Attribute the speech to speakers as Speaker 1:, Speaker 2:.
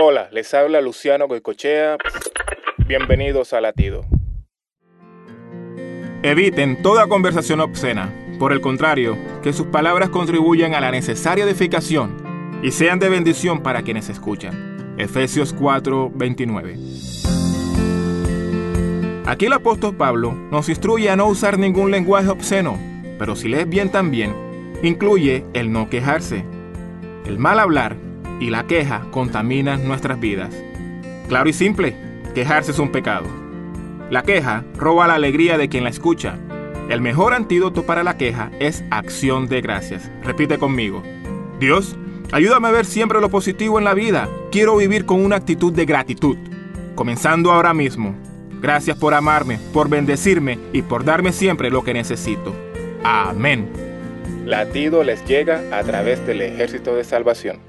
Speaker 1: Hola, les habla Luciano Goicochea. Bienvenidos a Latido. Eviten toda conversación obscena. Por el contrario, que sus palabras contribuyan a la necesaria edificación y sean de bendición para quienes escuchan. Efesios 4:29. Aquí el apóstol Pablo nos instruye a no usar ningún lenguaje obsceno, pero si lees bien también, incluye el no quejarse. El mal hablar y la queja contaminan nuestras vidas. Claro y simple, quejarse es un pecado. La queja roba la alegría de quien la escucha. El mejor antídoto para la queja es acción de gracias. Repite conmigo. Dios, ayúdame a ver siempre lo positivo en la vida. Quiero vivir con una actitud de gratitud. Comenzando ahora mismo. Gracias por amarme, por bendecirme y por darme siempre lo que necesito. Amén. Latido les llega a través del ejército de salvación.